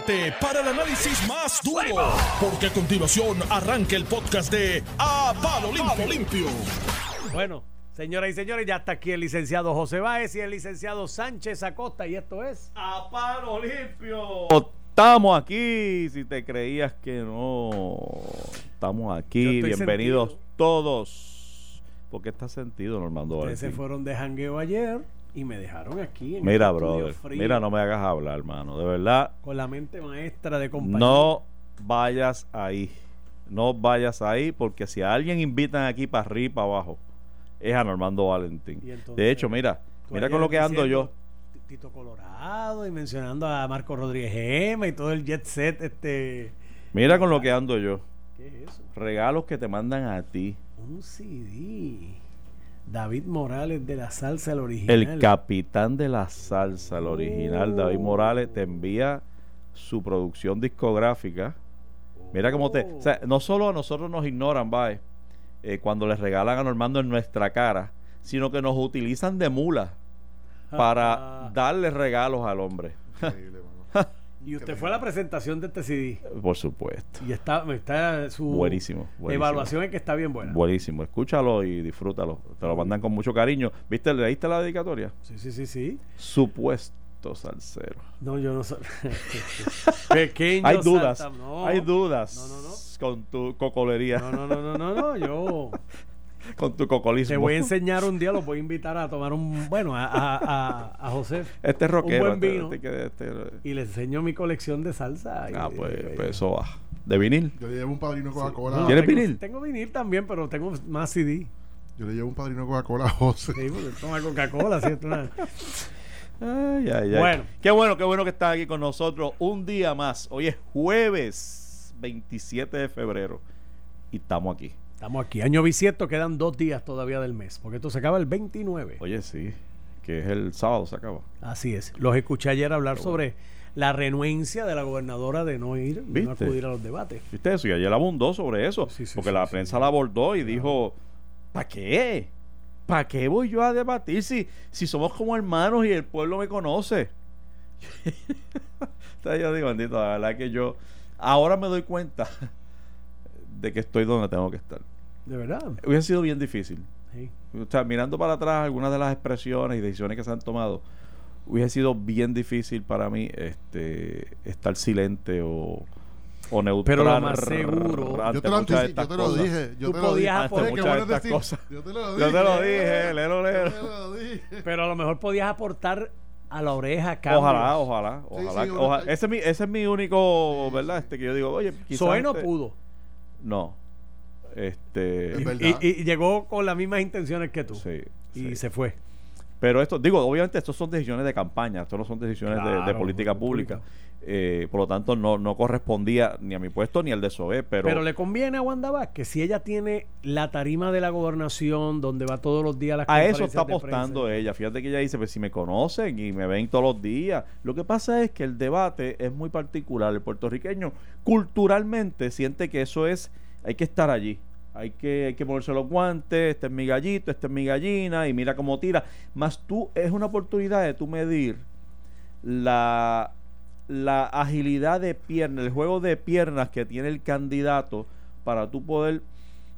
prepárate para el análisis más duro, porque a continuación arranca el podcast de A Palo Limpio. Limpio. Bueno, señoras y señores, ya está aquí el licenciado José Báez y el licenciado Sánchez Acosta, y esto es A Palo Limpio. Estamos aquí, si te creías que no. Estamos aquí, bienvenidos sentido. todos. ¿Por qué está sentido, Normando Ustedes se fueron de jangueo ayer y me dejaron aquí en Mira, brother, frío, mira, no me hagas hablar, hermano. De verdad, con la mente maestra de compañía. no vayas ahí. No vayas ahí, porque si a alguien invitan aquí para arriba y para abajo, es a Normando Valentín. Entonces, De hecho, mira, mira con lo que ando yo. Tito Colorado y mencionando a Marco Rodríguez Gema y todo el jet set este Mira con lo que ando yo. ¿Qué es eso? Regalos que te mandan a ti. Un CD. David Morales de la salsa el original. El capitán de la salsa, el original, David Morales, te envía su producción discográfica. Mira cómo te... O sea, no solo a nosotros nos ignoran, bye, eh, cuando les regalan a Normando en nuestra cara, sino que nos utilizan de mula para darle regalos al hombre. Increíble. Y usted fue a la presentación de este CD. Por supuesto. Y está, está su Buenísimo. buenísimo. evaluación es que está bien buena. Buenísimo. Escúchalo y disfrútalo. Te lo mandan con mucho cariño. ¿Viste? ¿Leíste la dedicatoria? Sí, sí, sí, sí. Supuesto salsero. No, yo no soy. Pequeño. Hay dudas. salta- no. Hay dudas. No, no, no. Con tu cocolería. No, no, no, no, no, no, Yo Con tu cocolismo. te voy a enseñar un día, los voy a invitar a tomar un. Bueno, a, a, a, a José. Este es rockero. buen este- vino. este este- Y le enseño mi colección de salsa. y- ah, pues, y- pues eso va. ¿De vinil? Yo le llevo un padrino Coca-Cola. No, ¿Tienes tengo- vinil? Tengo vinil también, pero tengo más CD. Yo le llevo un padrino Coca-Cola a José. Sí, porque toma Coca-Cola, ¿cierto? Una- Ay, ay, ay. Bueno. Qué bueno, qué bueno que estás aquí con nosotros un día más. Hoy es jueves 27 de febrero. Y estamos aquí. Estamos aquí. Año bisiesto, quedan dos días todavía del mes, porque esto se acaba el 29. Oye, sí. Que es el sábado, se acaba. Así es. Los escuché ayer hablar sobre la renuencia de la gobernadora de no ir, de no acudir a los debates. ¿Viste eso? Y ayer abundó sobre eso. Sí, sí, porque sí, la prensa la abordó y dijo, ¿para qué? ¿Para qué voy yo a debatir si, si somos como hermanos y el pueblo me conoce? Yo digo, bendito, la verdad que yo ahora me doy cuenta de que estoy donde tengo que estar. De verdad. Hubiese sido bien difícil. Sí. O sea, mirando para atrás algunas de las expresiones y decisiones que se han tomado, hubiese sido bien difícil para mí este estar silente o, o neutral. Pero lo más seguro- ante Yo te lo, muchas de yo te lo dije. Yo Tú te lo dije. Yo te lo dije. Yo te lo dije, lero, Yo lero. te lo dije. Pero a lo mejor podías aportar a la oreja cambios. Ojalá, ojalá, ojalá. sí, ojalá. uno- Ese, es mi, ese es mi único, Sí, ¿verdad? Este que yo digo, oye, quizás Zoe no este- pudo. No. Este. Es Y, verdad. y- y llegó con las mismas intenciones que tú. sí, y sí. se fue. Pero esto, digo, obviamente estos son decisiones de campaña, esto no son decisiones de- política pública. Eh, por lo tanto, no, no correspondía ni a mi puesto ni al de SOE, pero, Pero, le conviene a Wanda Vázquez si ella tiene la tarima de la gobernación donde va todos los días a las a eso está apostando ella. Fíjate que ella dice, pues si me conocen y me ven todos los días. Lo que pasa es que el debate es muy particular. El puertorriqueño culturalmente siente que eso es, hay que estar allí. Hay que, hay que ponerse los guantes, este es mi gallito, este es mi gallina, y mira cómo tira. Más tú, es una oportunidad de tú medir la, la agilidad de piernas, el juego de piernas que tiene el candidato para tú poder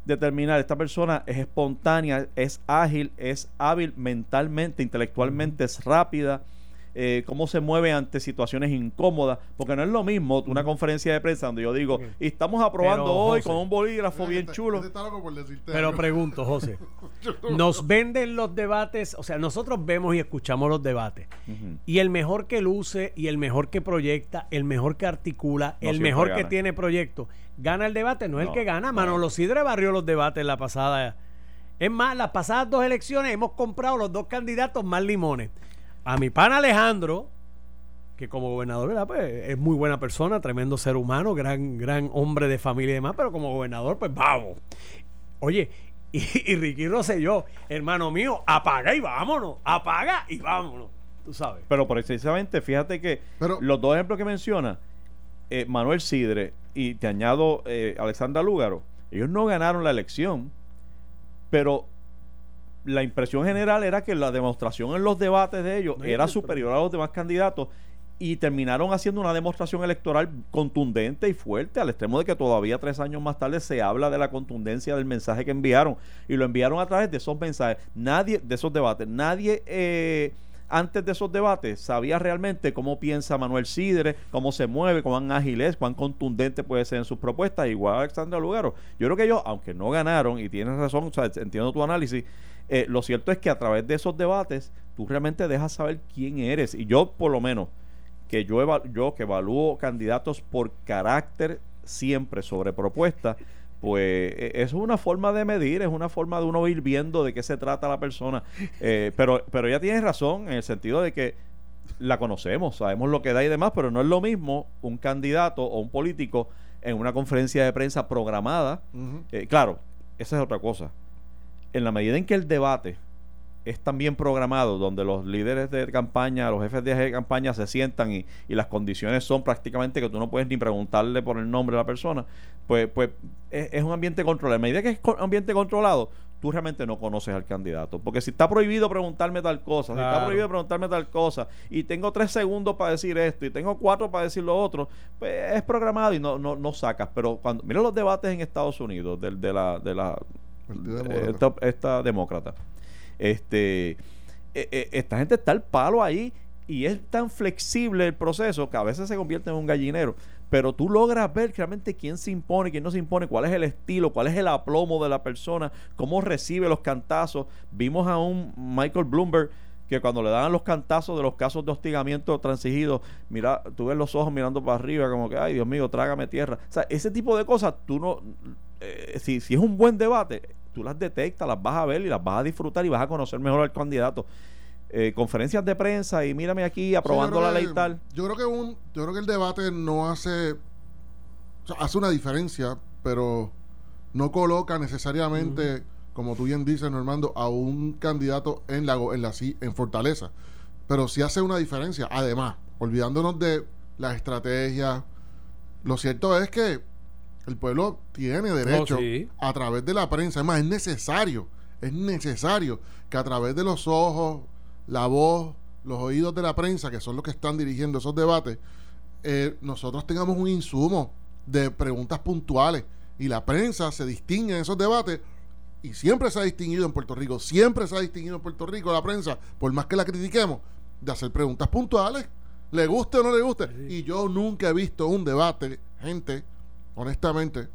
determinar esta persona es espontánea, es ágil, es hábil mentalmente, intelectualmente, es rápida, eh, cómo se mueve ante situaciones incómodas, porque no es lo mismo una conferencia de prensa donde yo digo, y estamos aprobando Pero, hoy José, con un bolígrafo bien chulo. Pero algo. pregunto, José, nos venden los debates, o sea, nosotros vemos y escuchamos los debates. Y el mejor que luce y el mejor que proyecta, el mejor que articula, No el mejor que tiene proyecto, gana el debate, no es el No, que gana. no. Manolo Sidre barrió los debates la pasada. Es más, las pasadas dos elecciones hemos comprado los dos candidatos más limones. A mi pana Alejandro, que como gobernador ¿verdad? Pues, es muy buena persona, tremendo ser humano, gran, gran hombre de familia y demás, pero como gobernador, pues vamos. Oye, y, y Ricky Rosselló, hermano mío, apaga y vámonos, apaga y vámonos. Tú sabes. Pero precisamente, fíjate que Pero- los dos ejemplos que menciona, eh, Manuel Sidre y te añado eh, Alexandra Lúgaro, ellos no ganaron la elección, pero la impresión general era que la demostración en los debates de ellos No, era superior a los demás candidatos y terminaron haciendo una demostración electoral contundente y fuerte, al extremo de que todavía tres años más tarde se habla de la contundencia del mensaje que enviaron. Y lo enviaron a través de esos mensajes, nadie, de esos debates. Nadie eh, antes de esos debates sabía realmente cómo piensa Manuel Sidre, cómo se mueve, cuán ágil es, cuán contundente puede ser en sus propuestas, igual a Alexandra Lugaro. Yo creo que ellos, aunque no ganaron, y tienes razón, o sea, entiendo tu análisis, eh, lo cierto es que a través de esos debates tú realmente dejas saber quién eres. Y yo, por lo menos, que yo, yo que evalúo candidatos por carácter siempre sobre propuesta, pues eh, es una forma de medir, es una forma de uno ir viendo de qué se trata la persona. Eh, pero, pero ella tiene razón en el sentido de que la conocemos, sabemos lo que da y demás, pero no es lo mismo un candidato o un político en una conferencia de prensa programada. Eh, claro, esa es otra cosa. En la medida en que el debate es también programado, donde los líderes de campaña, los jefes de campaña se sientan y, y las condiciones son prácticamente que tú no puedes ni preguntarle por el nombre de la persona, pues, pues es, es un ambiente controlado. En la medida que es ambiente controlado, tú realmente no conoces al candidato. Porque si está prohibido preguntarme tal cosa, si está prohibido preguntarme tal cosa, y tengo tres segundos para decir esto, y tengo cuatro para decir lo otro, pues es programado y no, no, no sacas. Pero cuando mira los debates en Estados Unidos del- de, la, de la. Esta, esta demócrata. Este, eh, eh, esta gente está al palo ahí y es tan flexible el proceso que a veces se convierte en un gallinero. Pero tú logras ver realmente quién se impone, quién no se impone, cuál es el estilo, cuál es el aplomo de la persona, cómo recibe los cantazos. Vimos a un Michael Bloomberg que cuando le daban los cantazos de los casos de hostigamiento transigido, mira, tú ves los ojos mirando para arriba, como que, ay Dios mío, trágame tierra. O sea, ese tipo de cosas, tú no, eh, si, si es un buen debate, tú las detectas, las vas a ver y las vas a disfrutar y vas a conocer mejor al candidato. Eh, conferencias de prensa y mírame aquí aprobando Sí, la ley que- tal. Yo creo que un, yo creo que el debate no hace, o sea, hace una diferencia, pero no coloca necesariamente, como tú bien dices, Normando, a un candidato en la en la en Fortaleza, pero sí hace una diferencia. Además, olvidándonos de la estrategia, lo cierto es que el pueblo tiene derecho sí. a través de la prensa, es más, es necesario, es necesario que a través de los ojos, la voz, los oídos de la prensa, que son los que están dirigiendo esos debates, eh, nosotros tengamos un insumo de preguntas puntuales y la prensa se distingue en esos debates y siempre se ha distinguido en Puerto Rico, siempre se ha distinguido en Puerto Rico la prensa, por más que la critiquemos, de hacer preguntas puntuales, le guste o no le guste. Y yo nunca he visto un debate, gente, honestamente,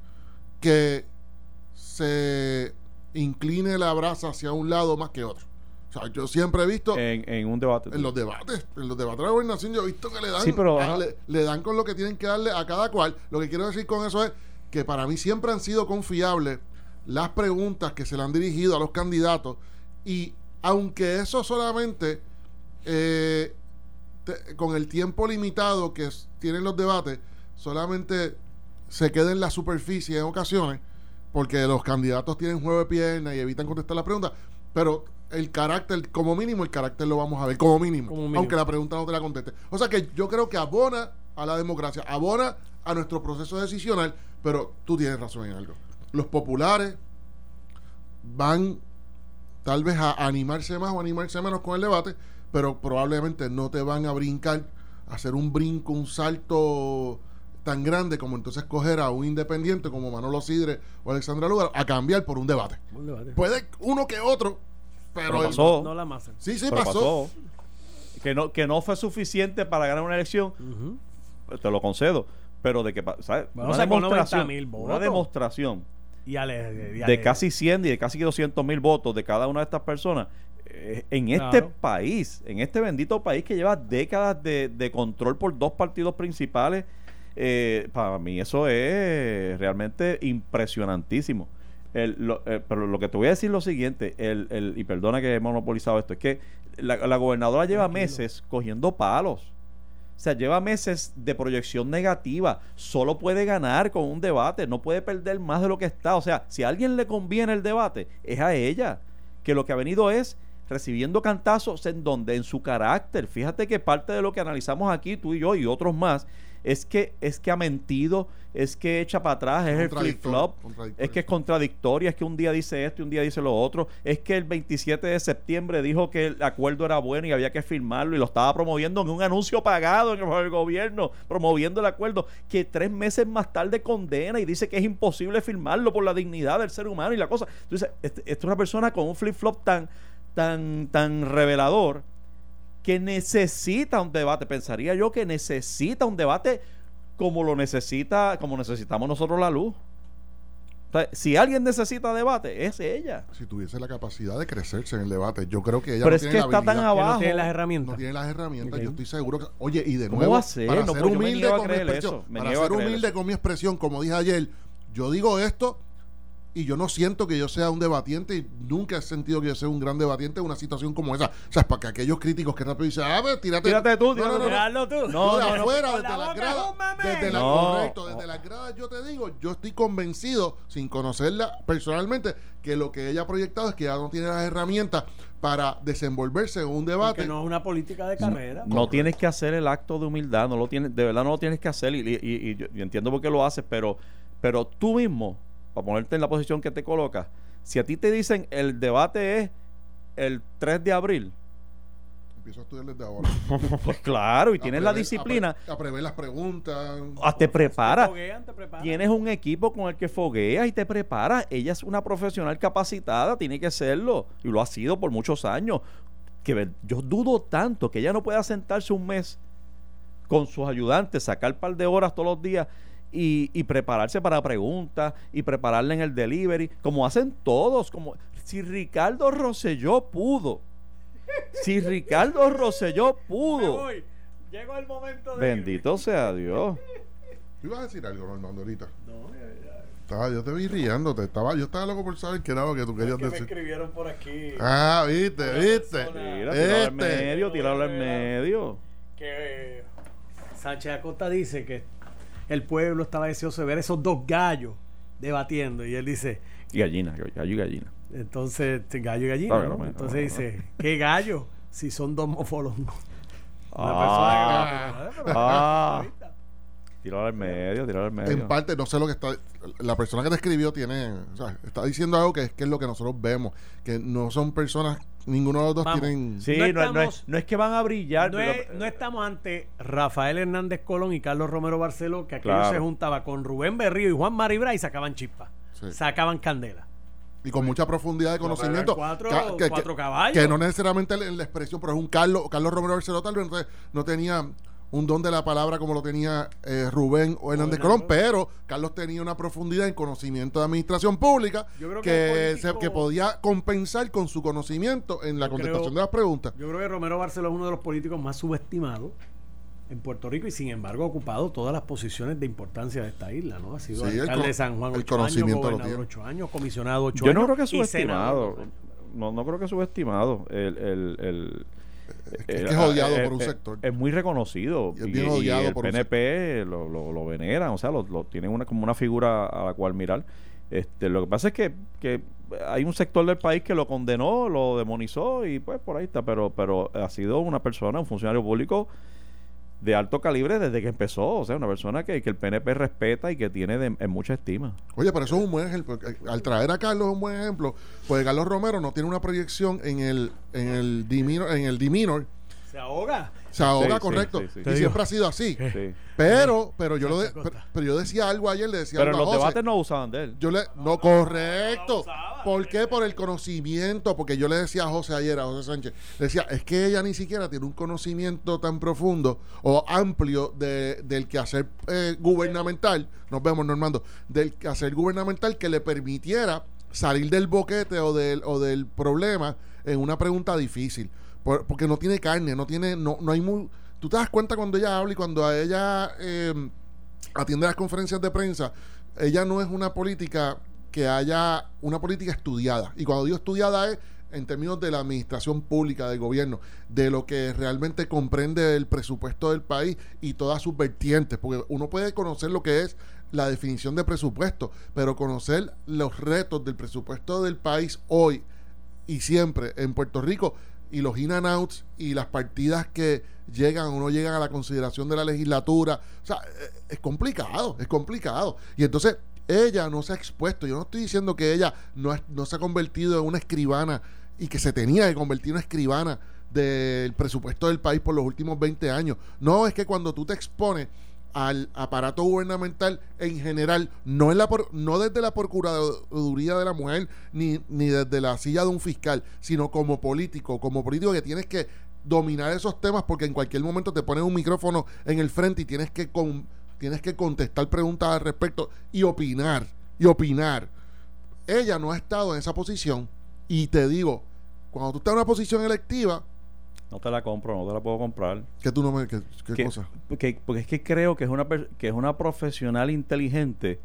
que se incline la brasa hacia un lado más que otro. O sea, yo siempre he visto En, en un debate. en los debates, en los debates de la gobernación, yo he visto que le dan, Sí, pero, a- le, le dan con lo que tienen que darle a cada cual. Lo que quiero decir con eso es que para mí siempre han sido confiables las preguntas que se le han dirigido a los candidatos y aunque eso solamente eh, te- con el tiempo limitado que tienen los debates, solamente se queda en la superficie en ocasiones, porque los candidatos tienen juego de pierna y evitan contestar las preguntas, pero el carácter, como mínimo, el carácter lo vamos a ver, como mínimo, Como mínimo. aunque la pregunta no te la conteste. O sea que yo creo que abona a la democracia, abona a nuestro proceso decisional, pero tú tienes razón en algo. Los populares van tal vez a animarse más o animarse menos con el debate, pero probablemente no te van a brincar, a hacer un brinco, un salto tan grande como entonces coger a un independiente como Manolo Sidre o Alexandra Lugar a cambiar por un debate. Un debate. Puede uno que otro, pero, Pero el- pasó. No la masa. sí, sí Pero pasó. Que no, que no fue suficiente para ganar una elección, te lo concedo. Pero de que, ¿sabes? Bueno, una demostración, 90.000 una votos. demostración Y ale- y de casi 100 y de casi 200 mil votos de cada una de estas personas eh, en este Claro. país, en este bendito país que lleva décadas de, de control por dos partidos principales, eh, para mí eso es realmente impresionantísimo. El- lo- eh, pero lo que te voy a decir es lo siguiente, el, el- y perdona que he monopolizado esto, es que la, la gobernadora lleva Tranquilo. meses cogiendo palos. O sea, lleva meses de proyección negativa. Solo puede ganar con un debate. No puede perder más de lo que está. O sea, si a alguien le conviene el debate, es a ella. Que lo que ha venido es recibiendo cantazos en donde, en su carácter. Fíjate que parte de lo que analizamos aquí, tú y yo y otros más, es que, es que ha mentido, es que echa para atrás, es el flip-flop, es que es contradictoria, es que un día dice esto y un día dice lo otro, es que el 27 de septiembre dijo que el acuerdo era bueno y había que firmarlo y lo estaba promoviendo en un anuncio pagado en el gobierno, promoviendo el acuerdo, que tres meses más tarde condena y dice que es imposible firmarlo por la dignidad del ser humano y la cosa. Entonces, esta es una persona con un flip-flop tan, tan, tan revelador que necesita un debate, pensaría yo que necesita un debate como lo necesita, como necesitamos nosotros la luz. si alguien necesita debate, es ella. Si tuviese la capacidad de crecerse en el debate, yo creo que ella Pero no es que está tan abajo. No tiene las herramientas. No tiene las herramientas. Yo estoy seguro que. Oye, y de ¿Cómo nuevo. va a ser? Para no, ser humilde con mi expresión. Para ser humilde con mi expresión, como dije ayer, yo digo esto y yo no siento que yo sea un debatiente y nunca he sentido que yo sea un gran debatiente en una situación como esa. O sea, es para que aquellos críticos que rápido dicen, a ver, tírate, tírate tú, no, no, no, tú. No, de afuera, desde las gradas, desde la, correcto, desde las gradas yo te digo, yo estoy convencido, sin conocerla personalmente, que lo que ella ha proyectado es que ella no tiene las herramientas para desenvolverse en un debate. Que no es una política de carrera. No, tienes que hacer el acto de humildad, no lo tienes, de verdad no lo tienes que hacer y, y, y yo, entiendo por qué lo haces, pero, pero tú mismo para ponerte en la posición que te colocas, si a ti te dicen el debate es el 3 de abril, empiezo a estudiar desde ahora. pues claro, y tienes la disciplina. A, prever las preguntas. Ah, te preparas. Tienes un equipo con el que fogueas y te preparas. Ella es una profesional capacitada, tiene que serlo. Y lo ha sido por muchos años. Que yo dudo tanto que ella no pueda sentarse un mes con sus ayudantes, sacar un par de horas todos los días y, prepararse para preguntas y prepararle en el delivery, como hacen todos, como si Ricardo Rosselló pudo, si Ricardo Rosselló pudo. Llegó el momento de Bendito sea Dios. ¿Tú ibas a decir algo, Normando, ahorita? No, estaba, yo te vi riéndote. Estaba, yo estaba loco por saber qué era lo que tú querías decir. Me escribieron por aquí. Ah, viste, viste. Mira, tirarlo en medio, tirarlo en medio. Que Sánchez Acosta dice que el pueblo estaba deseoso de ver esos dos gallos debatiendo. Y él dice... Y gallina, gallo y gallina. Entonces, gallo y gallina. Entonces dice, ¿qué gallo? Si son dos mofolongos. Ah, ah, Tirarlo al medio, tirarlo al medio. En parte, no sé lo que está. La persona que te escribió tiene. O sea, está diciendo algo que es, que es lo que nosotros vemos. Que no son personas Ninguno de los dos tienen. Sí, no, es, que van a brillar. No, estamos ante Rafael Hernández Colón y Carlos Romero Barceló, que aquello se juntaba con Rubén Berrío y Juan Maribra y sacaban chispas. Sacaban candela. Y con mucha profundidad de conocimiento. Cuatro, cuatro caballos. Que no necesariamente la, la expresión, pero es un Carlos, Carlos Romero Barceló tal vez no tenía un don de la palabra como lo tenía eh, Rubén o Hernández Colón, pero Carlos tenía una profundidad en conocimiento de administración pública que, que, podía compensar con su conocimiento en la contestación de las preguntas. Yo creo que Romero Barceló es uno de los políticos más subestimados en Puerto Rico y sin embargo ha ocupado todas las posiciones de importancia de esta isla, ¿no? Ha sido alcalde de San Juan ocho años, gobernador ocho años, comisionado ocho Yo años. Yo no creo que subestimado. No, no creo que subestimado. el, el es, que es odiado por un sector. Es muy reconocido. Y es bien odiado el PNP lo, lo, lo, veneran, o sea, lo, tienen una, como una figura a la cual mirar. Este, lo que pasa es que, que hay un sector del país que lo condenó, lo demonizó y pues por ahí está, pero, pero ha sido una persona, un funcionario público de alto calibre desde que empezó. O sea, una persona que, que el PNP respeta y que tiene en mucha estima. Oye, pero eso es un buen ejemplo. Al traer a Carlos es un buen ejemplo. Pues Carlos Romero no tiene una proyección en el, en el D-Minor, en el D-Minor se ahoga. Se ahoga, correcto. y siempre ha sido así. Pero, pero yo lo pero, yo decía algo ayer, le decía pero algo los debates no usaban de él. Yo le, no, correcto. ¿Por qué? Por el conocimiento. Porque yo le decía a José ayer, a José Sánchez, le decía, es que ella ni siquiera tiene un conocimiento tan profundo o amplio de, del quehacer eh, gubernamental. Nos vemos, Normando. Del quehacer gubernamental que le permitiera salir del boquete o del, o del problema en una pregunta difícil porque no tiene carne, no tiene, no, no hay muy... Tú te das cuenta cuando ella habla y cuando a ella em, atiende las conferencias de prensa, ella no es una política que haya una política estudiada. Y cuando digo estudiada es en términos de la administración pública del gobierno, de lo que realmente comprende el presupuesto del país y todas sus vertientes, porque uno puede conocer lo que es la definición de presupuesto, pero conocer los retos del presupuesto del país hoy y siempre en Puerto Rico y los in and outs y las partidas que llegan o no llegan a la consideración de la legislatura. O sea, eh, es complicado, es complicado. Y entonces ella no se ha expuesto. Yo no estoy diciendo que ella no, no se ha convertido en una escribana y que se tenía que convertir en una escribana del presupuesto del país por los últimos 20 años. No, es que cuando tú te expones al aparato gubernamental en general, no, la no desde la Procuraduría de la Mujer ni, ni desde la silla de un fiscal, sino como político, como político que tienes que dominar esos temas porque en cualquier momento te ponen un micrófono en el frente y tienes que, con- tienes que contestar preguntas al respecto y opinar, y opinar. Ella no ha estado en esa posición y te digo, cuando tú estás en una posición electiva, No te la compro, no te la puedo comprar. que tú no me... ¿Qué, qué Que- cosa? Porque, porque es que creo que es una, que es una profesional inteligente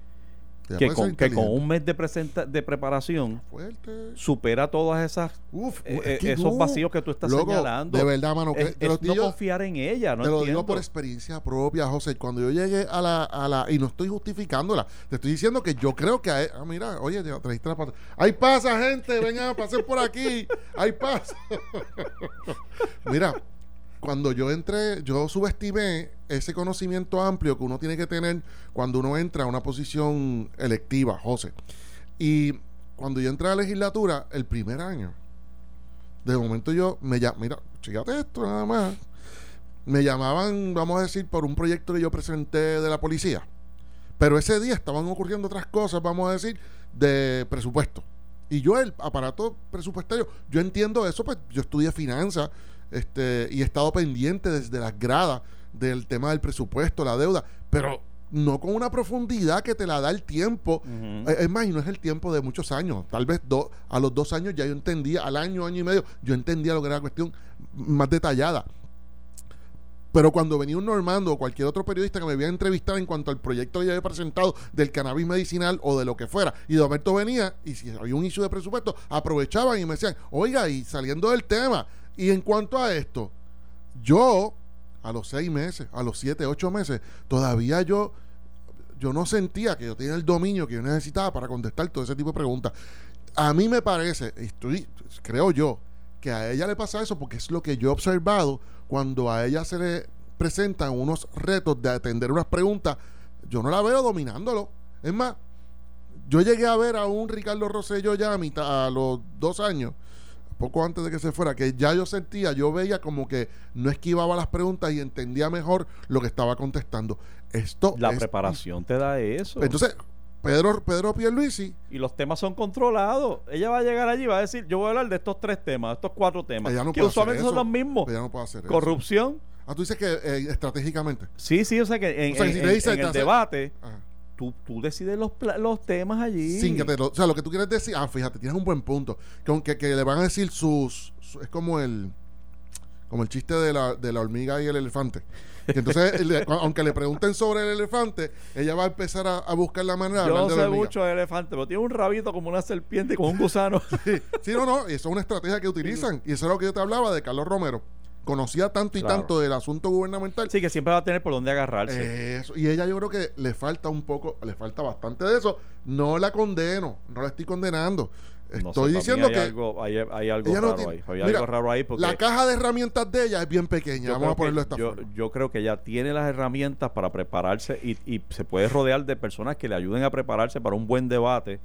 Que con, que con un mes de, presenta- de preparación Fuerte. supera todas esas Uf, eh, es eh, que esos no. vacíos que tú estás Loco, señalando. De verdad, mano. que es, te es lo no confiar en ella, no te lo entiendo. digo por experiencia propia, José. Cuando yo llegué a la, a la. Y no estoy justificándola. Te estoy diciendo que yo creo que. a e- ah, mira, oye, te trajiste la pata. ¡Hay pasa, gente! Vengan, pasen por aquí. ¡Hay pasa! mira, cuando yo entré, yo subestimé ese conocimiento amplio que uno tiene que tener cuando uno entra a una posición electiva, José. Y cuando yo entré a la legislatura, el primer año, de momento yo me llamé, mira, fíjate esto nada más. Me llamaban, vamos a decir, por un proyecto que yo presenté de la policía. Pero ese día estaban ocurriendo otras cosas, vamos a decir, de presupuesto. Y yo, el aparato presupuestario, yo entiendo eso, pues yo estudié finanzas este, y he estado pendiente desde las gradas del tema del presupuesto, la deuda, pero no con una profundidad que te la da el tiempo. Eh, Es más, y no es el tiempo de muchos años. Tal vez do- a los dos años ya yo entendía, al año, año y medio, yo entendía lo que era la cuestión más detallada. Pero cuando venía un Normando o cualquier otro periodista que me había entrevistado en cuanto al proyecto que yo había presentado del cannabis medicinal o de lo que fuera, y de momento venía, y si había un issue de presupuesto, aprovechaban y me decían, oiga, y saliendo del tema, y en cuanto a esto, yo, a los seis meses, a los siete, ocho meses, todavía yo, yo no sentía que yo tenía el dominio que yo necesitaba para contestar todo ese tipo de preguntas. A mí me parece, estoy, creo yo, que a ella le pasa eso porque es lo que yo he observado cuando a ella se le presentan unos retos de atender unas preguntas, yo no la veo dominándolo. Es más, yo llegué a ver a un Ricardo Rosselló ya a, mitad, a los dos años, poco antes de que se fuera, que ya yo sentía, yo veía como que no esquivaba las preguntas y entendía mejor lo que estaba contestando. Esto La es- preparación te da eso. Entonces, Pedro, Pedro Pierluisi, y los temas son controlados. Ella va a llegar allí y va a decir, yo voy a hablar de estos tres temas, estos cuatro temas, no que usualmente son los mismos. ella no puede hacer eso. Corrupción. Ah, tú dices que eh, estratégicamente. Sí, sí, o sea que en, O sea, que en- si te en- dice- en te el debate, Ajá. Tú, tú decides los, los temas allí. Sin que te lo- o sea, lo que tú quieres decir, ah, fíjate, tienes un buen punto. Que aunque que le van a decir sus, su- es como el como el chiste de la, de la hormiga y el elefante. Que entonces, le- aunque le pregunten sobre el elefante, ella va a empezar a, a buscar la manera de Yo hablar no de la sé hormiga. mucho de elefante, pero tiene un rabito como una serpiente con un gusano. Sí, sí, no, no, y eso es una estrategia que utilizan. Y eso es lo que yo te hablaba de Carlos Romero. Conocía tanto y Claro. tanto del asunto gubernamental sí, que siempre va a tener por dónde agarrarse. Eso, y ella yo creo que le falta un poco, le falta bastante de eso. No la condeno, no la estoy condenando. No sé, Estoy diciendo hay que Algo, hay, hay algo no raro tiene- ahí. Hay Mira, algo raro ahí porque la caja de herramientas de ella es bien pequeña. Vamos a ponerlo que, esta yo, forma. yo creo que ella tiene las herramientas para prepararse y, y se puede rodear de personas que le ayuden a prepararse para un buen debate.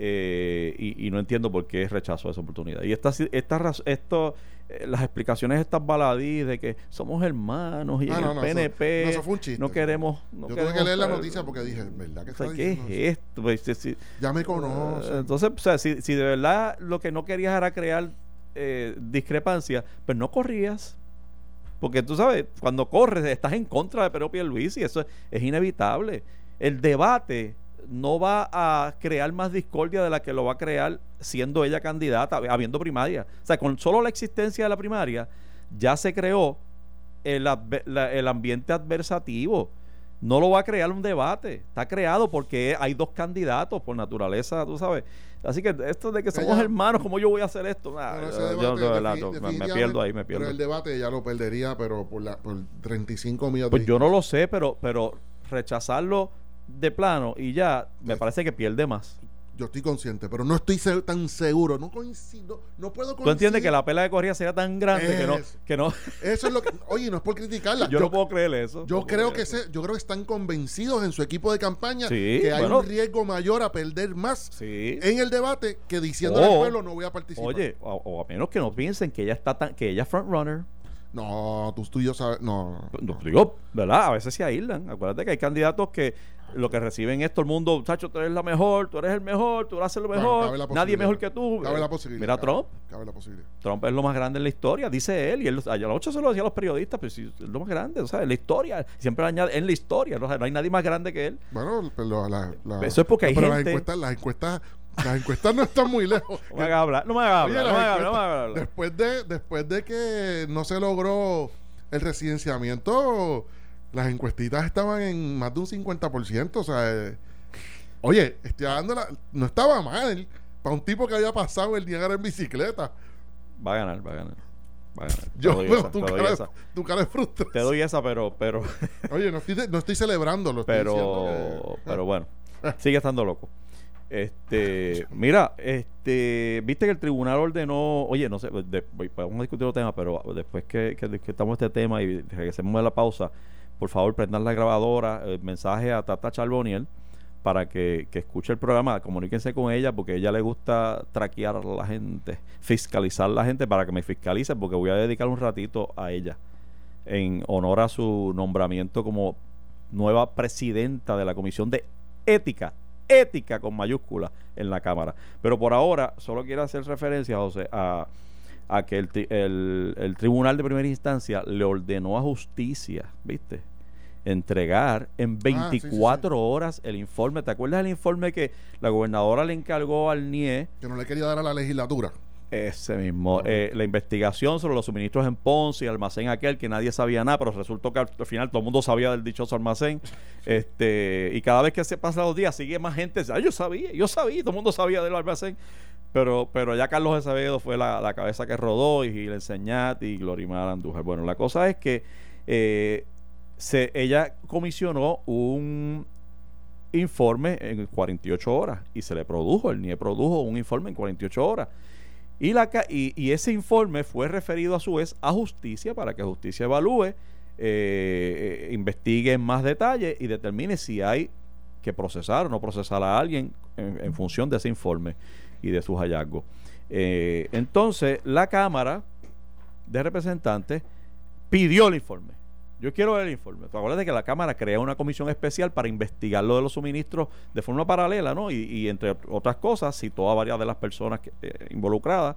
eh, y, y no entiendo por qué rechazó esa oportunidad. Y esta, esta, esto, eh, las explicaciones estas baladí de que somos hermanos y Ah, en no, el no, eso- PNP no, eso fue un chiste. no queremos. no yo tuve que leer la noticia porque dije, ¿verdad que o sea, ¿Qué es esto? Pues, si- si- Ya me eh, conoce. entonces, o sea, si, si de verdad lo que no querías era crear eh, discrepancia, pues no corrías. Porque tú sabes, cuando corres estás en contra de Pedro Pierluisi y eso es, es inevitable. El debate no va a crear más discordia de la que lo va a crear siendo ella candidata, habiendo primaria. O sea, con solo la existencia de la primaria ya se creó el, la- el ambiente adversativo. No lo va a crear un debate. Está creado porque hay dos candidatos por naturaleza, tú sabes. Así que esto de que somos Ella- hermanos, ¿cómo yo voy a hacer esto? Yo- no, me- pierdo ahí, me pierdo. Pero el debate ya lo perdería, pero por, la, por 35 millones Pues yo no lo sé, pero, pero rechazarlo de plano y ya me parece que pierde más. Yo estoy consciente, pero no estoy se- tan seguro. No coincido, no puedo coincidir. ¿Tú entiendes que la pelea de corrida sería tan grande que no, que no Eso es lo que. Oye, no es por criticarla. yo, no puedo creer eso. Yo No creo que se- yo creo que están convencidos en su equipo de campaña Sí, que hay bueno. un riesgo mayor a perder más Sí. en el debate que diciendo al pueblo no voy a participar. Oye, o, o a menos que no piensen que ella está tan, que ella es frontrunner. No, tú, tú y yo sabes. No. No, digo, ¿verdad? A veces se aíslan. Acuérdate que hay candidatos que lo que reciben es todo el mundo, chacho, tú eres la mejor, tú eres el mejor, tú haces lo Bueno, mejor, cabe la nadie mejor que tú. Cabe Eh, la posibilidad. Mira a cabe- Trump. Cabe la posibilidad. Trump es lo más grande en la historia, dice él, y él, a la noche se lo decía a los periodistas, pero sí, es lo más grande, o sea, en la historia, siempre añade en la historia, no, no hay nadie más grande que él. Bueno, pero la, la- Eso es porque hay pero gente- Las encuestas, las encuestas, las encuestas no están muy lejos. No me hagas hablar, no me hagas hablar, no me hagas hablar, no después de después de que no se logró el residenciamiento, las encuestitas estaban en más de un 50%, o sea, eh, oye, estoy dando la- no estaba mal para un tipo que había pasado el Niagara en bicicleta. Va a ganar, va a ganar. Va a ganar. Te Yo doy veo esa, tu te doy cara, esa. tu cara de frustración. Te doy esa, pero, pero, Oye, no estoy, no estoy celebrando, estoy pero, que- pero bueno, sigue estando loco. Este, mira, este, viste que el tribunal ordenó, oye, no sé, de- voy- podemos discutir otro tema, pero después que, que discutamos este tema y regresemos de la pausa, por favor, prendan la grabadora, el mensaje a Tata Charboniel para que, que escuche el programa, comuníquense con ella porque a ella le gusta traquear a la gente, fiscalizar a la gente para que me fiscalice porque voy a dedicar un ratito a ella en honor a su nombramiento como nueva presidenta de la Comisión de Ética, ética con mayúscula en la Cámara. Pero por ahora solo quiero hacer referencia, José, a, a que el, el- el Tribunal de Primera Instancia le ordenó a Justicia, ¿viste? Entregar en Ah, sí, sí, 24 horas el informe. ¿Te acuerdas del informe que la gobernadora le encargó al NIE? que no le quería dar a la legislatura. Ese mismo. Eh, la investigación sobre los suministros en Ponce y almacén aquel que nadie sabía nada, pero resultó que al al final todo el mundo sabía del dichoso almacén. este Y cada vez que se pasan los días, sigue más gente. Ah, yo sabía, yo sabía, todo el mundo sabía del almacén. Pero, pero ya Carlos Acevedo fue la, la cabeza que rodó y Gil Enseñat y Glorimar Andújar. Bueno, la cosa es que eh, se, ella comisionó un informe en 48 horas y se le produjo, el NIE produjo un informe en 48 horas. Y, la, y, y ese informe fue referido a su vez a justicia para que justicia evalúe, eh, eh, investigue en más detalle y determine si hay que procesar o no procesar a alguien en, en función de ese informe y de sus hallazgos. Eh, entonces, la Cámara de Representantes pidió el informe. Yo quiero ver el informe. ¿Te acuerdas de que la Cámara crea una comisión especial para investigar lo de los suministros de forma paralela, ¿no? Y, entre otras cosas, citó a varias de las personas que, eh, involucradas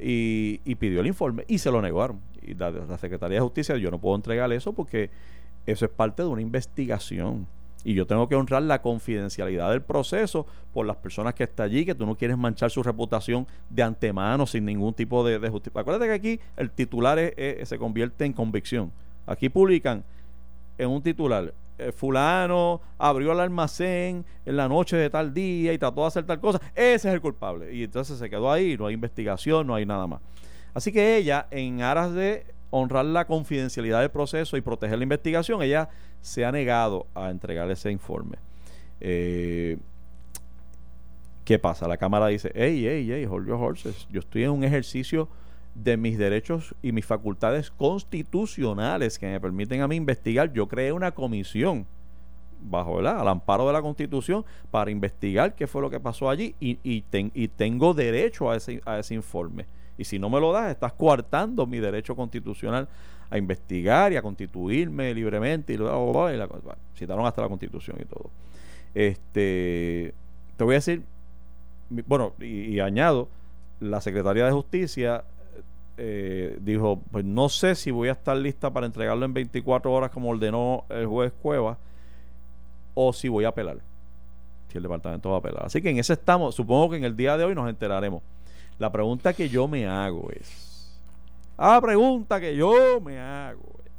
y, y pidió el informe y se lo negaron. Y la, la Secretaría de Justicia, yo no puedo entregar eso porque eso es parte de una investigación. Y yo tengo que honrar la confidencialidad del proceso por las personas que están allí, que tú no quieres manchar su reputación de antemano sin ningún tipo de, de justicia. Acuérdate que aquí el titular es- es- se convierte en convicción. Aquí publican en un titular, eh, fulano abrió el almacén en la noche de tal día y trató de hacer tal cosa, ese es el culpable. Y entonces se quedó ahí, no hay investigación, no hay nada más. Así que ella, en aras de honrar la confidencialidad del proceso y proteger la investigación, ella se ha negado a entregar ese informe. Eh, ¿Qué pasa? La Cámara dice, hey, hey, hey, hold your horses. Yo estoy en un ejercicio de mis derechos y mis facultades constitucionales que me permiten a mí investigar. Yo creé una comisión bajo ¿verdad? al amparo de la constitución para investigar qué fue lo que pasó allí y, y, ten- y tengo derecho a ese, a ese informe. Y si no me lo das, estás coartando mi derecho constitucional a investigar y a constituirme libremente. Y, bla, bla, y la citaron hasta la constitución y todo. Este, te voy a decir, bueno, y añado, la Secretaría de Justicia eh, dijo, pues no sé si voy a estar lista para entregarlo en 24 horas como ordenó el juez Cueva o si voy a apelar. Si el departamento va a apelar. Así que en ese estamos, supongo que en el día de hoy nos enteraremos. La pregunta que yo me hago es, ah, pregunta que yo me hago es,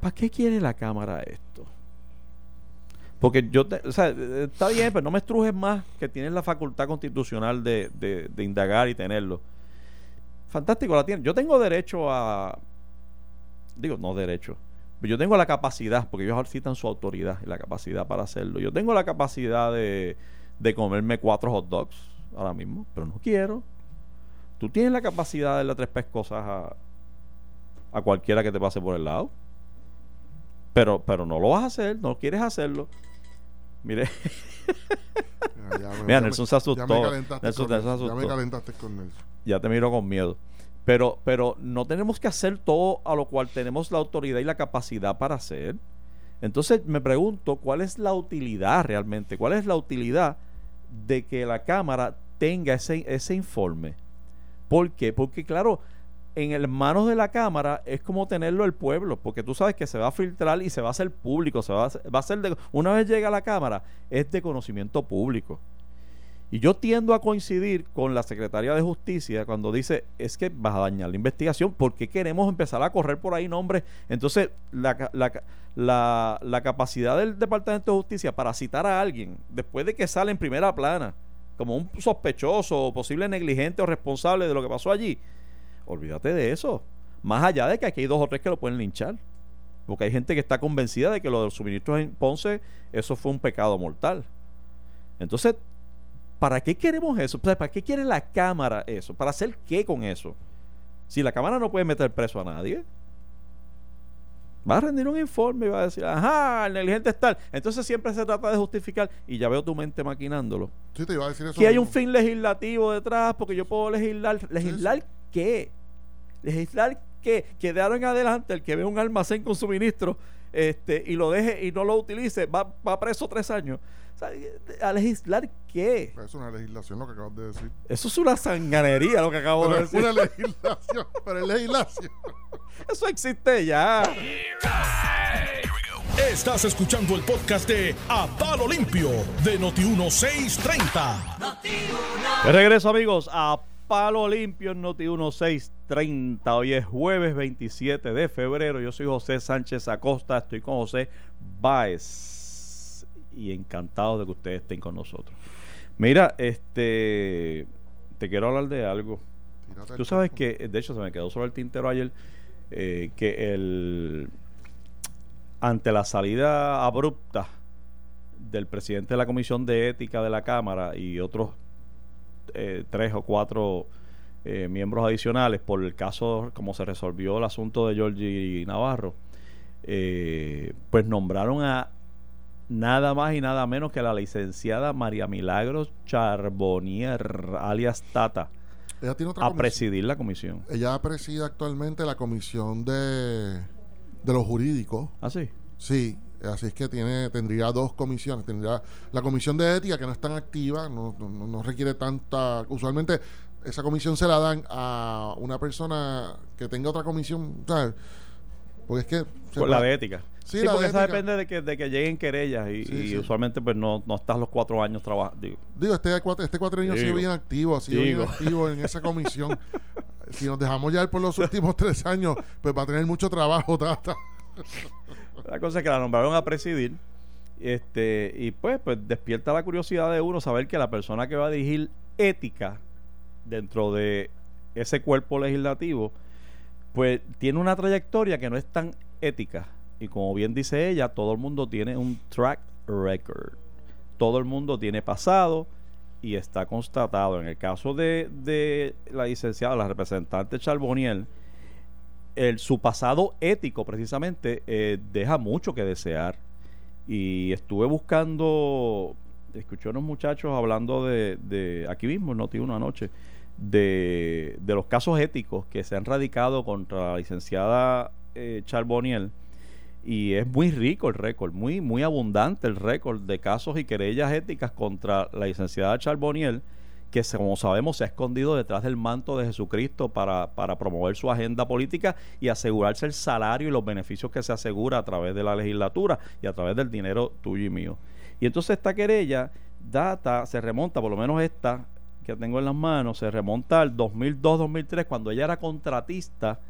¿para qué quiere la Cámara esto? Porque yo, te- o sea, está bien, pero no me estrujes más que tienes la facultad constitucional de- de indagar y tenerlo. Fantástico, la tienen. Yo tengo derecho a. Digo, no derecho. Pero yo tengo la capacidad, porque ellos citan su autoridad y la capacidad para hacerlo. Yo tengo la capacidad de, de comerme cuatro hot dogs ahora mismo, pero no quiero. Tú tienes la capacidad de darle tres pescosas a, a cualquiera que te pase por el lado. Pero, pero no lo vas a hacer, no quieres hacerlo. Mire, Ya, ya me- Mira, ya Nelson me- se asustó. Ya me calentaste, Nelson- con, Nelson Nelson. Ya me asustó. calentaste con Nelson. Ya te miro con miedo. Pero, pero no tenemos que hacer todo a lo cual tenemos la autoridad y la capacidad para hacer. Entonces me pregunto cuál es la utilidad realmente, cuál es la utilidad de que la Cámara tenga ese, ese informe. ¿Por qué? Porque claro, en el manos de la Cámara es como tenerlo el pueblo, porque tú sabes que se va a filtrar y se va a hacer público, se va a, va a ser de, una vez llega a la Cámara, es de conocimiento público. Y yo tiendo a coincidir con la Secretaría de Justicia cuando dice, es que vas a dañar la investigación, porque queremos empezar a correr por ahí nombres? Entonces, la, la capacidad del Departamento de Justicia para citar a alguien, después de que sale en primera plana, como un sospechoso o posible negligente o responsable de lo que pasó allí, olvídate de eso. Más allá de que aquí hay dos o tres que lo pueden linchar. Porque hay gente que está convencida de que lo de los suministros en Ponce, eso fue un pecado mortal. Entonces, ¿para qué queremos eso? ¿Para qué quiere la Cámara eso? ¿Para hacer qué con eso? Si la Cámara no puede meter preso a nadie, va a rendir un informe y va a decir, ajá, el negligente es tal. Entonces siempre se trata de justificar, y ya veo tu mente maquinándolo, Sí, te iba a decir eso. que hay un fin legislativo detrás, porque yo puedo legislar. ¿Legislar qué? ¿Legislar qué? Que de ahora en adelante el que ve un almacén con suministro este, y lo deje y no lo utilice, va, va preso tres años. O sea, ¿A legislar qué? Pero Es una legislación lo que acabas de decir. Eso es una sanganería lo que acabo Pero de es decir. una legislación. Pero es legislación. Eso existe ya. Estás escuchando el podcast de A Palo Limpio de Noti1630. De regreso, amigos, a Palo Limpio en Noti 1630. Hoy es jueves 27 de febrero. Yo soy José Sánchez Acosta. Estoy con José Báez. Y encantado de que ustedes estén con nosotros. Mira, este. Te quiero hablar de algo. Tírate Tú sabes que, de hecho, se me quedó sobre el tintero ayer eh, que el ante la salida abrupta del presidente de la Comisión de Ética de la Cámara y otros eh, tres o cuatro eh, miembros adicionales por el caso, como se resolvió el asunto de Georgie Navarro, eh, pues nombraron a nada más y nada menos que la licenciada María Milagros Charbonnier, alias Tata, Ella tiene otra a comisión. presidir la comisión. Ella preside actualmente la comisión de, de los jurídicos. ¿Ah, sí? Sí, así es que tiene tendría dos comisiones. Tendría la comisión de ética, que no es tan activa, no, no, no requiere tanta. Usualmente esa comisión se la dan a una persona que tenga otra comisión, ¿sabes? Porque es que. Pues la de ética. Sí, Sí, la porque ética. depende de que, de que lleguen querellas y, Sí, y sí. usualmente pues no, no estás los cuatro años trabajando. Digo, este, este cuatrienio ha sido bien activo, ha sido bien activo en esa comisión. si nos dejamos ya por los últimos tres años, pues va a tener mucho trabajo, Tata. La cosa es que la nombraron a presidir. Este, y pues, pues despierta la curiosidad de uno saber que la persona que va a dirigir ética dentro de ese cuerpo legislativo, pues tiene una trayectoria que no es tan ética. Y como bien dice ella, todo el mundo tiene un track record. Todo el mundo tiene pasado y está constatado. En el caso de, de la licenciada, la representante Charboniel, el, su pasado ético precisamente eh, deja mucho que desear. Y estuve buscando, escuché a unos muchachos hablando de, de aquí mismo, en Noti 1 anoche, de, de los casos éticos que se han radicado contra la licenciada eh, Charboniel. Y es muy rico el récord, muy, muy abundante el récord de casos y querellas éticas contra la licenciada Charboniel, que como sabemos se ha escondido detrás del manto de Jesucristo para, para promover su agenda política y asegurarse el salario y los beneficios que se asegura a través de la legislatura y a través del dinero tuyo y mío. Y entonces esta querella data, se remonta, por lo menos esta que tengo en las manos, se remonta al 2002-2003, cuando ella era contratista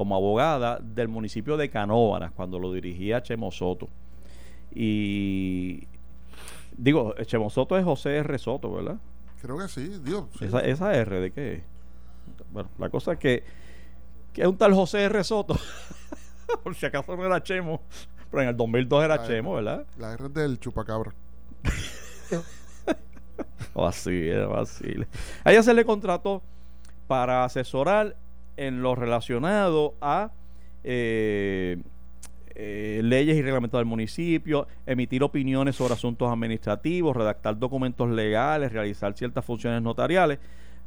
como abogada del municipio de Canóvanas, cuando lo dirigía Chemo Soto. Y digo, Chemo Soto es José R. Soto, ¿verdad? Creo que sí, Dios. sí. Esa, esa R de qué? Bueno, la cosa es que, que es un tal José R. Soto. Por si acaso no era Chemo. Pero en el 2002 era Ah, Chemo, ¿verdad? La R es del chupacabra. Vacile, vacile. A ella se le contrató para asesorar en lo relacionado a eh, eh, leyes y reglamentos del municipio, emitir opiniones sobre asuntos administrativos, redactar documentos legales, realizar ciertas funciones notariales.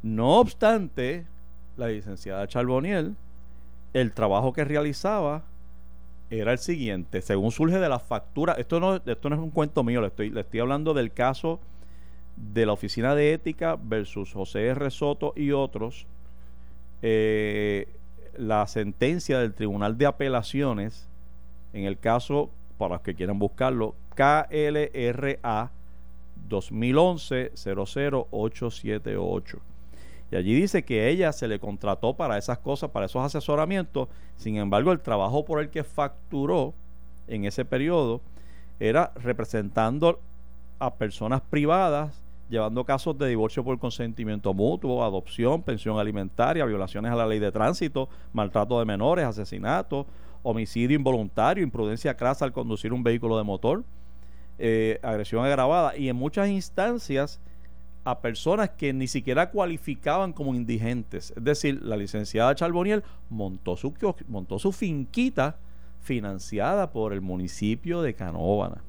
No obstante, la licenciada Charboniel, el trabajo que realizaba era el siguiente, según surge de la factura, esto no, esto no es un cuento mío, le estoy, le estoy hablando del caso de la Oficina de Ética versus José R. Soto y otros, eh, la sentencia del Tribunal de Apelaciones, en el caso, para los que quieran buscarlo, KLRA 2011 00878. Y allí dice que ella se le contrató para esas cosas, para esos asesoramientos. Sin embargo, el trabajo por el que facturó en ese periodo era representando a personas privadas llevando casos de divorcio por consentimiento mutuo, adopción, pensión alimentaria, violaciones a la ley de tránsito, maltrato de menores, asesinato, homicidio involuntario, imprudencia crasa al conducir un vehículo de motor, eh, agresión agravada y en muchas instancias a personas que ni siquiera cualificaban como indigentes. Es decir, la licenciada Charboniel montó su, montó su finquita financiada por el municipio de Canóvana.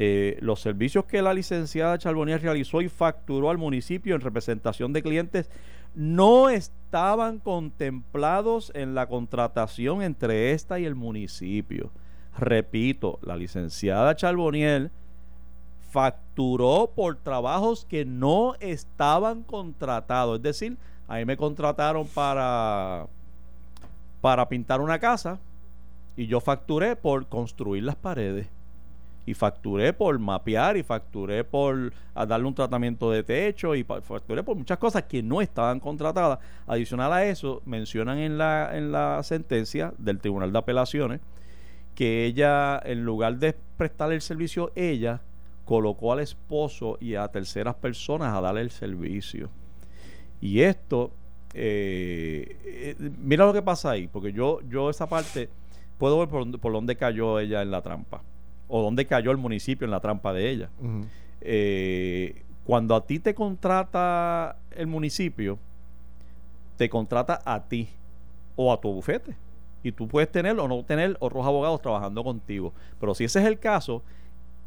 Eh, los servicios que la licenciada Charbonier realizó y facturó al municipio en representación de clientes no estaban contemplados en la contratación entre esta y el municipio. Repito, la licenciada Charbonier facturó por trabajos que no estaban contratados. Es decir, ahí me contrataron para, para pintar una casa y yo facturé por construir las paredes y facturé por mapear y facturé por darle un tratamiento de techo y facturé por muchas cosas que no estaban contratadas. Adicional a eso, mencionan en la, en la sentencia del Tribunal de Apelaciones que ella, en lugar de prestarle el servicio, ella colocó al esposo y a terceras personas a darle el servicio. Y esto, eh, eh, mira lo que pasa ahí, porque yo, yo esa parte puedo ver por, por dónde cayó ella en la trampa o dónde cayó el municipio en la trampa de ella. Eh, cuando a ti te contrata el municipio, te contrata a ti o a tu bufete. Y tú puedes tener o no tener otros abogados trabajando contigo. Pero si ese es el caso,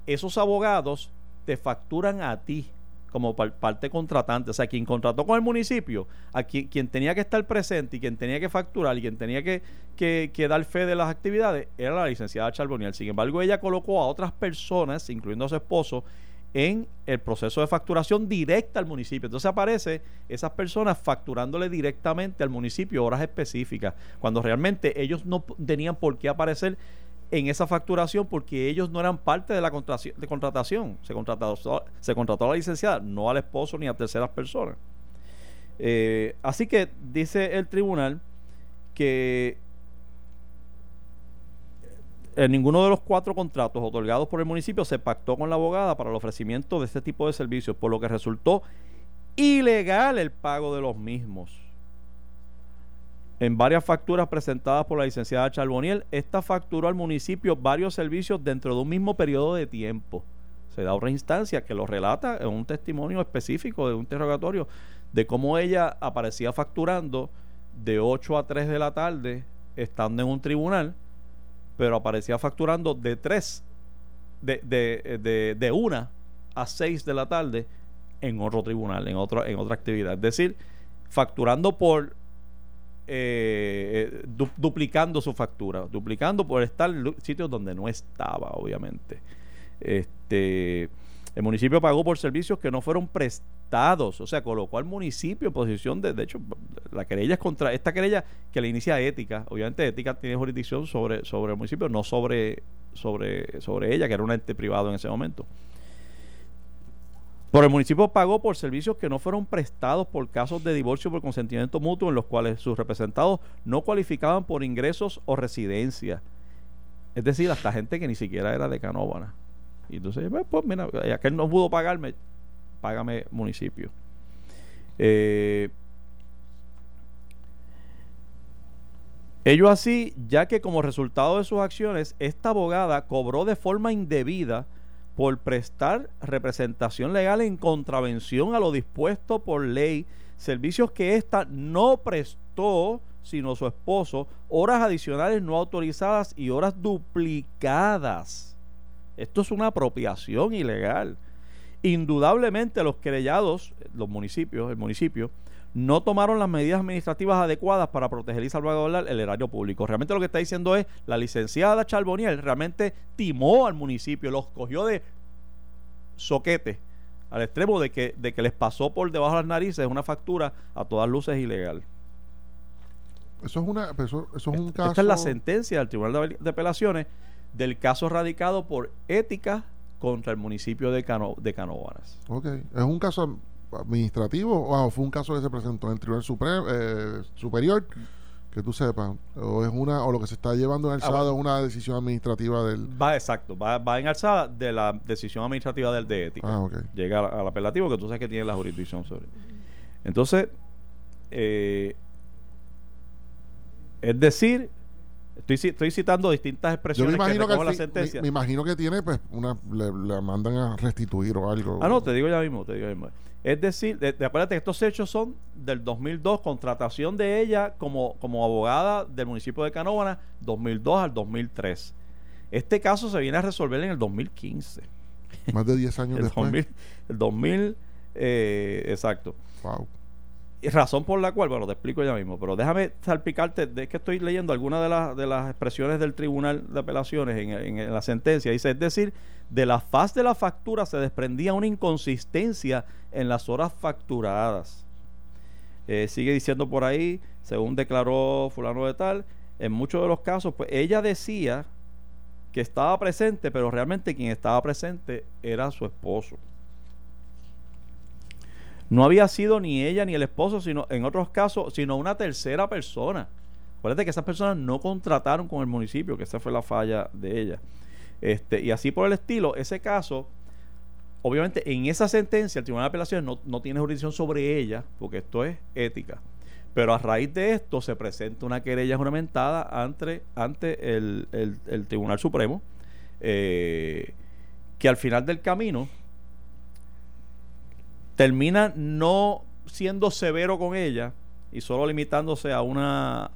esos abogados te facturan a ti como parte contratante. O sea, quien contrató con el municipio, a quien, tenía que estar presente y quien tenía que facturar y quien tenía que, que, dar fe de las actividades era la licenciada Charboniel. Sin embargo, ella colocó a otras personas, incluyendo a su esposo, en el proceso de facturación directa al municipio. Entonces aparece esas personas facturándole directamente al municipio horas específicas, cuando realmente ellos no tenían por qué aparecer en esa facturación porque ellos no eran parte de la de contratación. Se contrató, se contrató a la licenciada, no al esposo ni a terceras personas. Eh, así que dice el tribunal que en ninguno de los cuatro contratos otorgados por el municipio se pactó con la abogada para el ofrecimiento de este tipo de servicios, por lo que resultó ilegal el pago de los mismos en varias facturas presentadas por la licenciada Charboniel, esta facturó al municipio varios servicios dentro de un mismo periodo de tiempo. Se da otra instancia que lo relata en un testimonio específico de un interrogatorio de cómo ella aparecía facturando de 8 a 3 de la tarde estando en un tribunal, pero aparecía facturando de 3, de, de, de, de 1 a 6 de la tarde en otro tribunal, en, otro, en otra actividad. Es decir, facturando por eh, duplicando su factura, duplicando por estar en sitios donde no estaba, obviamente. Este, el municipio pagó por servicios que no fueron prestados, o sea, colocó al municipio en posición de, de hecho, la querella es contra, esta querella que le inicia ética, obviamente ética tiene jurisdicción sobre, sobre el municipio, no sobre, sobre, sobre ella, que era un ente privado en ese momento. Por el municipio pagó por servicios que no fueron prestados por casos de divorcio por consentimiento mutuo en los cuales sus representados no cualificaban por ingresos o residencia. Es decir, hasta gente que ni siquiera era de Canóvana. Y entonces, pues, pues mira, aquel no pudo pagarme, págame municipio. Eh, ello así, ya que como resultado de sus acciones, esta abogada cobró de forma indebida por prestar representación legal en contravención a lo dispuesto por ley, servicios que ésta no prestó, sino su esposo, horas adicionales no autorizadas y horas duplicadas. Esto es una apropiación ilegal. Indudablemente los querellados, los municipios, el municipio, no tomaron las medidas administrativas adecuadas para proteger y salvaguardar el erario público. Realmente lo que está diciendo es la licenciada Charboniel realmente timó al municipio, los cogió de soquete al extremo de que, de que les pasó por debajo de las narices una factura a todas luces ilegal. Eso es, una, eso, eso es un caso. Esta es la sentencia del Tribunal de, Apelaciones del caso radicado por ética contra el municipio de, Cano, de Canóvanas. Ok. ¿Es un caso administrativo o fue un caso que se presentó en el Tribunal Supremo, eh, Superior? Que tú sepas. O es una o lo que se está llevando en alzada bueno. es una decisión administrativa del... Va, exacto, va, va en alzada de la decisión administrativa del de ética. Ah, ok. Llega al, al apelativo que tú sabes que tiene la jurisdicción sobre. Entonces, eh, es decir, estoy, estoy citando distintas Yo expresiones me imagino que, al la fin- sentencia. me, me imagino que tiene, pues, una, le, le mandan a restituir o algo. Ah, no, te digo ya mismo, te digo ya mismo. Es decir, de, de- acuérdate que estos hechos son del 2002, contratación de ella como, como abogada del municipio de Canóvana, 2002 al 2003. Este caso se viene a resolver en el 2015. Más de 10 años El después. 2000, el 2000 eh, exacto. Wow. Razón por la cual, bueno, te explico ya mismo, pero déjame salpicarte, de que estoy leyendo algunas de, las de las expresiones del Tribunal de Apelaciones en, en- en la sentencia. Dice, es decir, de la faz de la factura se desprendía una inconsistencia en las horas facturadas. Eh, sigue diciendo por ahí, según declaró fulano de tal, en muchos de los casos, pues ella decía que estaba presente, pero realmente quien estaba presente era su esposo. No había sido ni ella ni el esposo, sino en otros casos, sino una tercera persona. Acuérdate que esas personas no contrataron con el municipio, que esa fue la falla de ella. Este, y así por el estilo, ese caso, obviamente en esa sentencia el Tribunal de Apelaciones no, no tiene jurisdicción sobre ella, porque esto es ética. Pero a raíz de esto se presenta una querella juramentada ante, ante el, el- Tribunal Supremo, eh, que al final del camino termina no siendo severo con ella y solo limitándose a una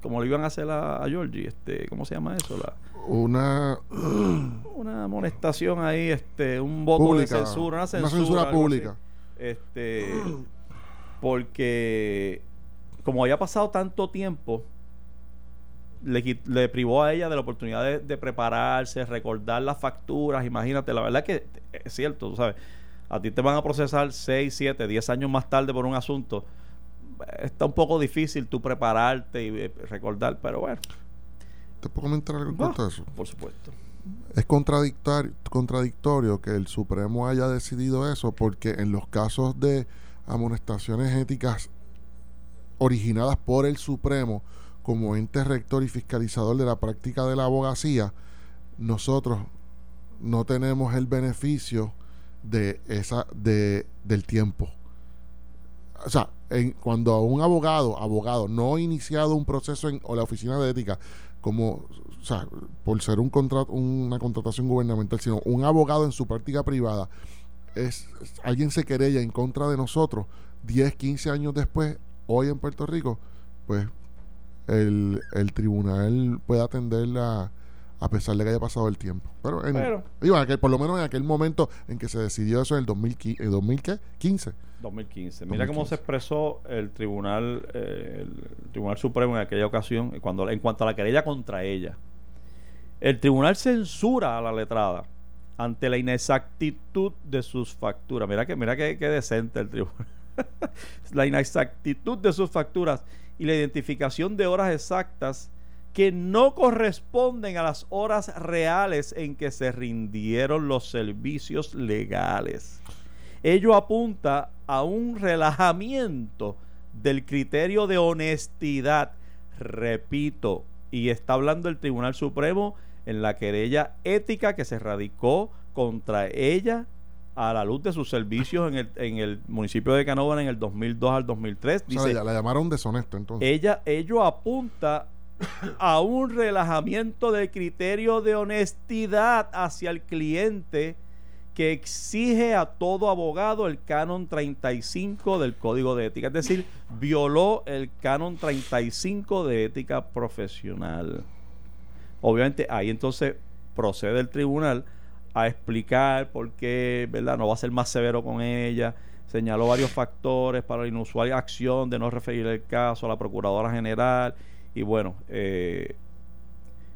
como le iban a hacer a, a Georgie, este, ¿cómo se llama eso? La, Una una amonestación ahí, este, un voto pública. de censura, una censura, censura algo pública. así. Este, porque como había pasado tanto tiempo, le, le privó a ella de la oportunidad de, de prepararse, recordar las facturas. Imagínate, la verdad que es cierto, tú sabes, a ti te van a procesar 6, 7, 10 años más tarde por un asunto. Está un poco difícil tú prepararte y eh, recordar, pero bueno, ¿Te puedo comentar algo en Ah. cuanto a eso? por supuesto. Es contradictorio, contradictorio que el Supremo haya decidido eso porque en los casos de amonestaciones éticas originadas por el Supremo como ente rector y fiscalizador de la práctica de la abogacía, nosotros no tenemos el beneficio de esa de del tiempo. O sea, en, cuando un abogado, abogado, no ha iniciado un proceso en o la oficina de ética, como, o sea, por ser un una contratación gubernamental, sino un abogado en su práctica privada, es, es- alguien se querella en contra de nosotros 10, 15 años después, hoy en Puerto Rico, pues el, el tribunal puede atenderla a pesar de que haya pasado el tiempo. Pero, en, Pero- digo, en aquel- por lo menos en aquel momento en que se decidió eso en el 2015, ¿en 2015. 2015. Mira cómo 2015. se expresó el tribunal, eh, el Tribunal Supremo en aquella ocasión, cuando, en cuanto a la querella contra ella. El tribunal censura a la letrada ante la inexactitud de sus facturas. Mira que, mira que, que decente el tribunal. la inexactitud de sus facturas y la identificación de horas exactas que no corresponden a las horas reales en que se rindieron los servicios legales. Ello apunta a un relajamiento del criterio de honestidad, repito, y está hablando el Tribunal Supremo en la querella ética que se radicó contra ella a la luz de sus servicios en el, en el municipio de Canóvana en el 2002 al 2003. O sea, la llamaron deshonesto entonces. ella, ello apunta a un relajamiento del criterio de honestidad hacia el cliente que exige a todo abogado el canon 35 del Código de Ética. Es decir, violó el canon 35 de ética profesional. Obviamente ahí entonces procede el tribunal a explicar por qué, ¿verdad? No va a ser más severo con ella. Señaló varios factores para la inusual acción de no referir el caso a la Procuradora General. Y bueno, eh,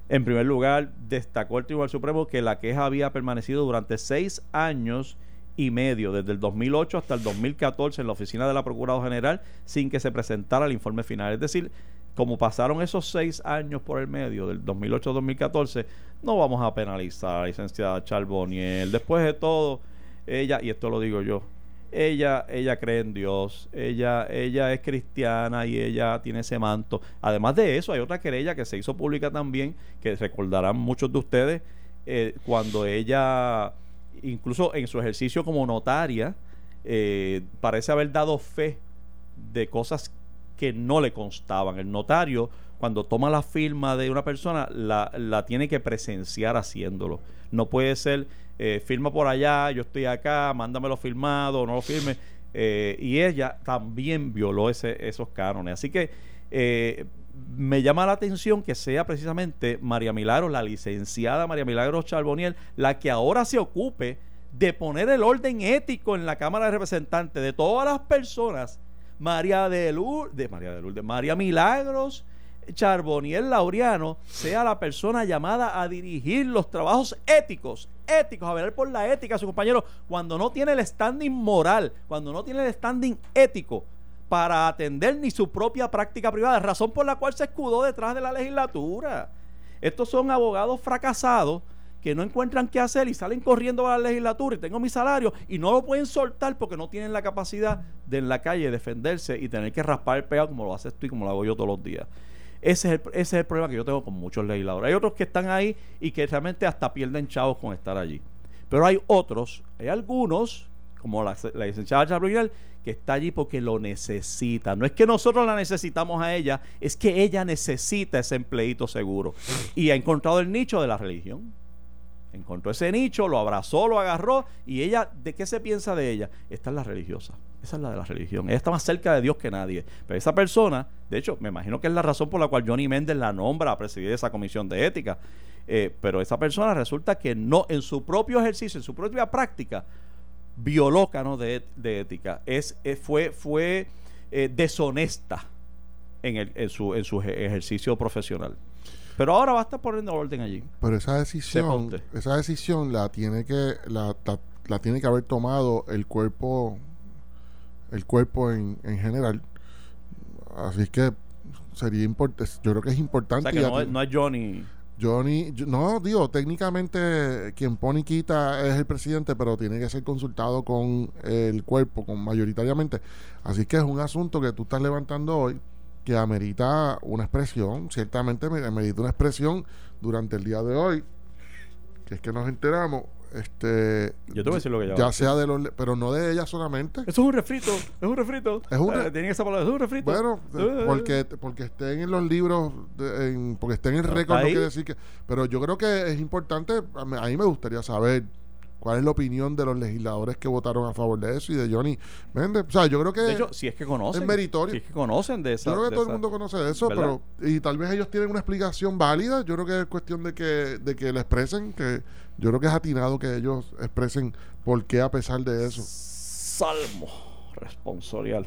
en primer lugar, destacó el Tribunal Supremo que la queja había permanecido durante seis años y medio, desde el 2008 hasta el 2014, en la oficina de la Procuradora General, sin que se presentara el informe final. Es decir, como pasaron esos seis años por el medio, del 2008 2014, no vamos a penalizar a la licenciada Charboniel. Después de todo, ella, y esto lo digo yo, ella, ella cree en Dios, ella, ella es cristiana y ella tiene ese manto. Además de eso, hay otra querella que se hizo pública también, que recordarán muchos de ustedes, eh, cuando ella, incluso en su ejercicio como notaria, eh, parece haber dado fe de cosas que no le constaban. El notario, cuando toma la firma de una persona, la, la tiene que presenciar haciéndolo. No puede ser eh, firma por allá, yo estoy acá, mándamelo firmado, no lo firme. Eh, y ella también violó ese, esos cánones. Así que eh, me llama la atención que sea precisamente María Milagros, la licenciada María Milagros Charboniel, la que ahora se ocupe de poner el orden ético en la Cámara de Representantes de todas las personas. María de Lourdes, María de Lourdes, María Milagros, Charboniel Laureano sea la persona llamada a dirigir los trabajos éticos, éticos, a ver por la ética su compañero, cuando no tiene el standing moral, cuando no tiene el standing ético para atender ni su propia práctica privada, razón por la cual se escudó detrás de la legislatura. Estos son abogados fracasados que no encuentran qué hacer y salen corriendo a la legislatura y tengo mi salario y no lo pueden soltar porque no tienen la capacidad de en la calle defenderse y tener que raspar el pegado como lo haces tú y como lo hago yo todos los días. Ese es, el, ese es el problema que yo tengo con muchos legisladores. Hay otros que están ahí y que realmente hasta pierden chavos con estar allí. Pero hay otros, hay algunos, como la, la licenciada Chabrillal, que está allí porque lo necesita. No es que nosotros la necesitamos a ella, es que ella necesita ese empleito seguro. Y ha encontrado el nicho de la religión. Encontró ese nicho, lo abrazó, lo agarró y ella, ¿de qué se piensa de ella? Esta es la religiosa. Esa es la de la religión. Ella está más cerca de Dios que nadie. Pero esa persona, de hecho, me imagino que es la razón por la cual Johnny Méndez la nombra a presidir esa comisión de ética. Eh, pero esa persona resulta que no, en su propio ejercicio, en su propia práctica, violó canos de, ética. Es, eh, fue fue eh, deshonesta en, el, en, su, en su ejercicio profesional. Pero ahora va a estar poniendo orden allí. Pero esa decisión, esa decisión la tiene que la, la, la, tiene que haber tomado el cuerpo el cuerpo en, en general. Así que sería importante, yo creo que es importante. O sea que no, es, no es Johnny. Johnny, no, digo, técnicamente quien pone y quita es el presidente, pero tiene que ser consultado con el cuerpo, con mayoritariamente. Así que es un asunto que tú estás levantando hoy que amerita una expresión, ciertamente amerita una expresión durante el día de hoy, que es que nos enteramos este yo te voy a decir lo que ya sea de los pero no de ella solamente. Eso es un refrito es un refrito. Es un eh, tienen esa palabra es un refrito. Bueno eh, porque porque estén en los libros de, en, porque estén en el récord no quiere decir que pero yo creo que es importante a mí me gustaría saber cuál es la opinión de los legisladores que votaron a favor de eso y de Johnny Méndez. O sea, yo creo que. De hecho, si es que conocen. Es meritorio. Si es que conocen de eso. Yo creo que todo el mundo conoce de eso, pero. Y tal vez ellos tienen una explicación válida. Yo creo que es cuestión de que, de que la expresen. que Yo creo que es atinado que ellos expresen por qué a pesar de eso. Salmo responsorial.